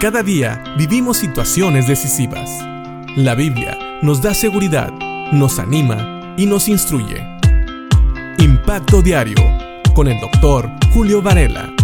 Cada día vivimos situaciones decisivas. La Biblia nos da seguridad, nos anima y nos instruye. Impacto Diario con el doctor Julio Varela.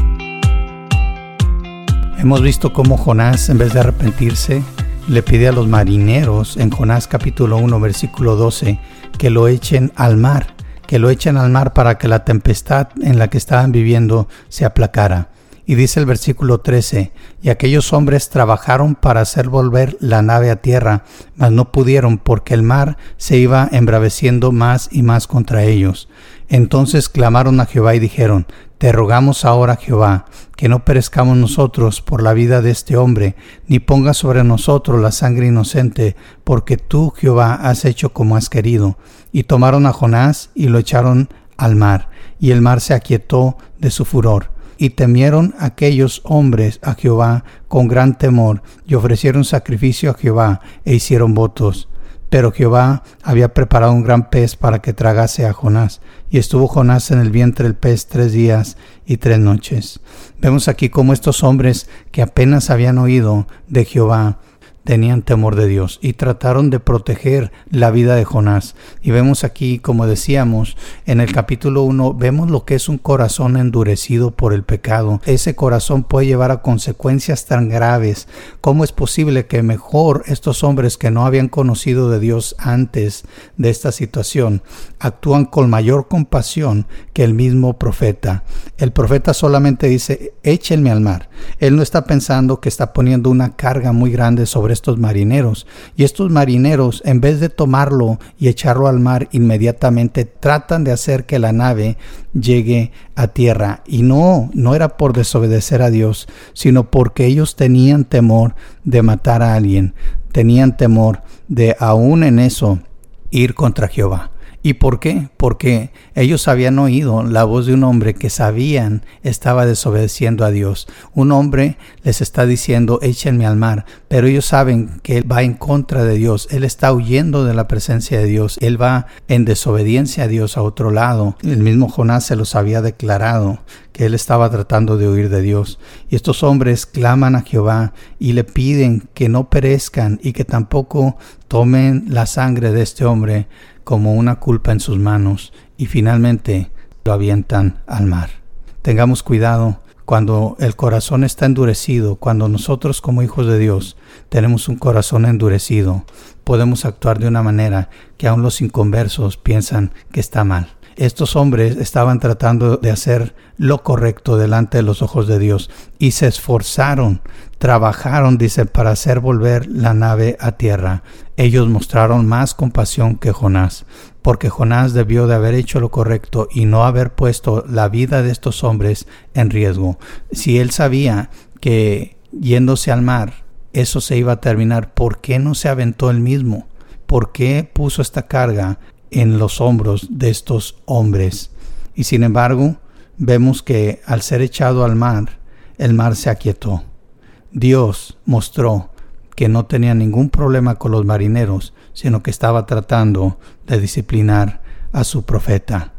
Hemos visto cómo Jonás, en vez de arrepentirse, le pide a los marineros en Jonás capítulo 1 versículo 12 que lo echen al mar, que lo echen al mar para que la tempestad en la que estaban viviendo se aplacara. Y dice el versículo 13, y aquellos hombres trabajaron para hacer volver la nave a tierra, mas no pudieron porque el mar se iba embraveciendo más y más contra ellos. Entonces clamaron a Jehová y dijeron, Te rogamos ahora, Jehová, que no perezcamos nosotros por la vida de este hombre, ni ponga sobre nosotros la sangre inocente, porque tú, Jehová, has hecho como has querido. Y tomaron a Jonás y lo echaron al mar, y el mar se aquietó de su furor. Y temieron aquellos hombres a Jehová con gran temor, y ofrecieron sacrificio a Jehová, e hicieron votos. Pero Jehová había preparado un gran pez para que tragase a Jonás, y estuvo Jonás en el vientre del pez tres días y tres noches. Vemos aquí cómo estos hombres que apenas habían oído de Jehová, tenían temor de Dios y trataron de proteger la vida de Jonás. Y vemos aquí, como decíamos, en el capítulo 1, vemos lo que es un corazón endurecido por el pecado. Ese corazón puede llevar a consecuencias tan graves. ¿Cómo es posible que mejor estos hombres que no habían conocido de Dios antes de esta situación actúan con mayor compasión que el mismo profeta? El profeta solamente dice, échenme al mar. Él no está pensando que está poniendo una carga muy grande sobre estos marineros. Y estos marineros, en vez de tomarlo y echarlo al mar inmediatamente, tratan de hacer que la nave llegue a tierra. Y no, no era por desobedecer a Dios, sino porque ellos tenían temor de matar a alguien. Tenían temor de aún en eso ir contra Jehová. ¿Y por qué? Porque ellos habían oído la voz de un hombre que sabían estaba desobedeciendo a Dios. Un hombre les está diciendo, échenme al mar, pero ellos saben que él va en contra de Dios, él está huyendo de la presencia de Dios, él va en desobediencia a Dios a otro lado. El mismo Jonás se los había declarado que él estaba tratando de huir de Dios. Y estos hombres claman a Jehová y le piden que no perezcan y que tampoco tomen la sangre de este hombre como una culpa en sus manos y finalmente lo avientan al mar. Tengamos cuidado cuando el corazón está endurecido, cuando nosotros como hijos de Dios tenemos un corazón endurecido, podemos actuar de una manera que aun los inconversos piensan que está mal. Estos hombres estaban tratando de hacer lo correcto delante de los ojos de Dios y se esforzaron, trabajaron, dice, para hacer volver la nave a tierra. Ellos mostraron más compasión que Jonás, porque Jonás debió de haber hecho lo correcto y no haber puesto la vida de estos hombres en riesgo. Si él sabía que yéndose al mar eso se iba a terminar, ¿por qué no se aventó él mismo? ¿Por qué puso esta carga en los hombros de estos hombres. Y sin embargo, vemos que al ser echado al mar, el mar se aquietó. Dios mostró que no tenía ningún problema con los marineros, sino que estaba tratando de disciplinar a su profeta.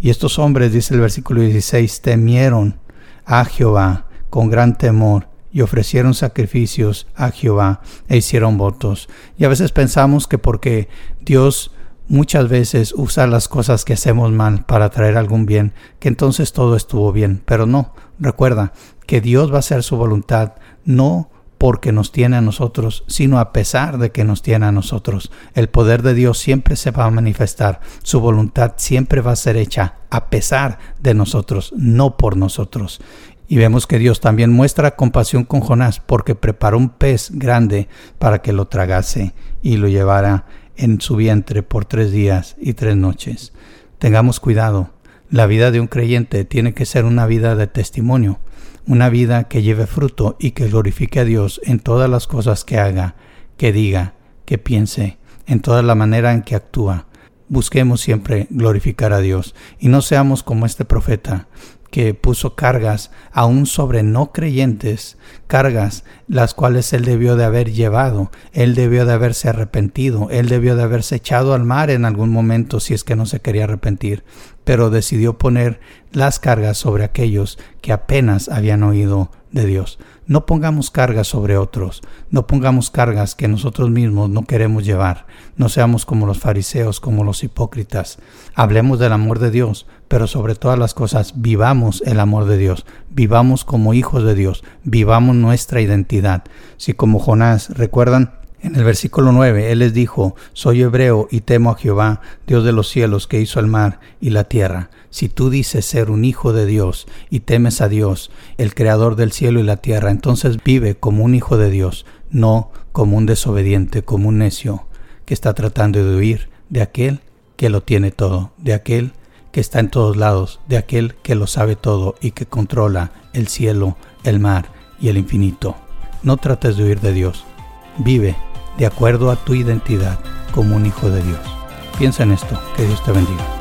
Y estos hombres, dice el versículo 16, temieron a Jehová con gran temor y ofrecieron sacrificios a Jehová e hicieron votos. Y a veces pensamos que porque Dios muchas veces usar las cosas que hacemos mal para traer algún bien, que entonces todo estuvo bien. Pero no, recuerda que Dios va a hacer su voluntad, no porque nos tiene a nosotros, sino a pesar de que nos tiene a nosotros. El poder de Dios siempre se va a manifestar, su voluntad siempre va a ser hecha a pesar de nosotros, no por nosotros. Y vemos que Dios también muestra compasión con Jonás porque preparó un pez grande para que lo tragase y lo llevara en su vientre por tres días y tres noches. Tengamos cuidado. La vida de un creyente tiene que ser una vida de testimonio, una vida que lleve fruto y que glorifique a Dios en todas las cosas que haga, que diga, que piense, en toda la manera en que actúa. Busquemos siempre glorificar a Dios. Y no seamos como este profeta que puso cargas aún sobre no creyentes, cargas las cuales él debió de haber llevado, él debió de haberse arrepentido, él debió de haberse echado al mar en algún momento si es que no se quería arrepentir, pero decidió poner las cargas sobre aquellos que apenas habían oído de Dios. No pongamos cargas sobre otros, no pongamos cargas que nosotros mismos no queremos llevar. No seamos como los fariseos, como los hipócritas. Hablemos del amor de Dios, pero sobre todas las cosas vivamos el amor de Dios, vivamos como hijos de Dios, vivamos nuestra identidad. Si como Jonás, recuerdan, en el versículo 9, Él les dijo, Soy hebreo y temo a Jehová, Dios de los cielos, que hizo el mar y la tierra. Si tú dices ser un hijo de Dios y temes a Dios, el creador del cielo y la tierra, entonces vive como un hijo de Dios, no como un desobediente, como un necio, que está tratando de huir de aquel que lo tiene todo, de aquel que está en todos lados, de aquel que lo sabe todo y que controla el cielo, el mar y el infinito. No trates de huir de Dios. Vive de acuerdo a tu identidad como un hijo de Dios. Piensa en esto, que Dios te bendiga.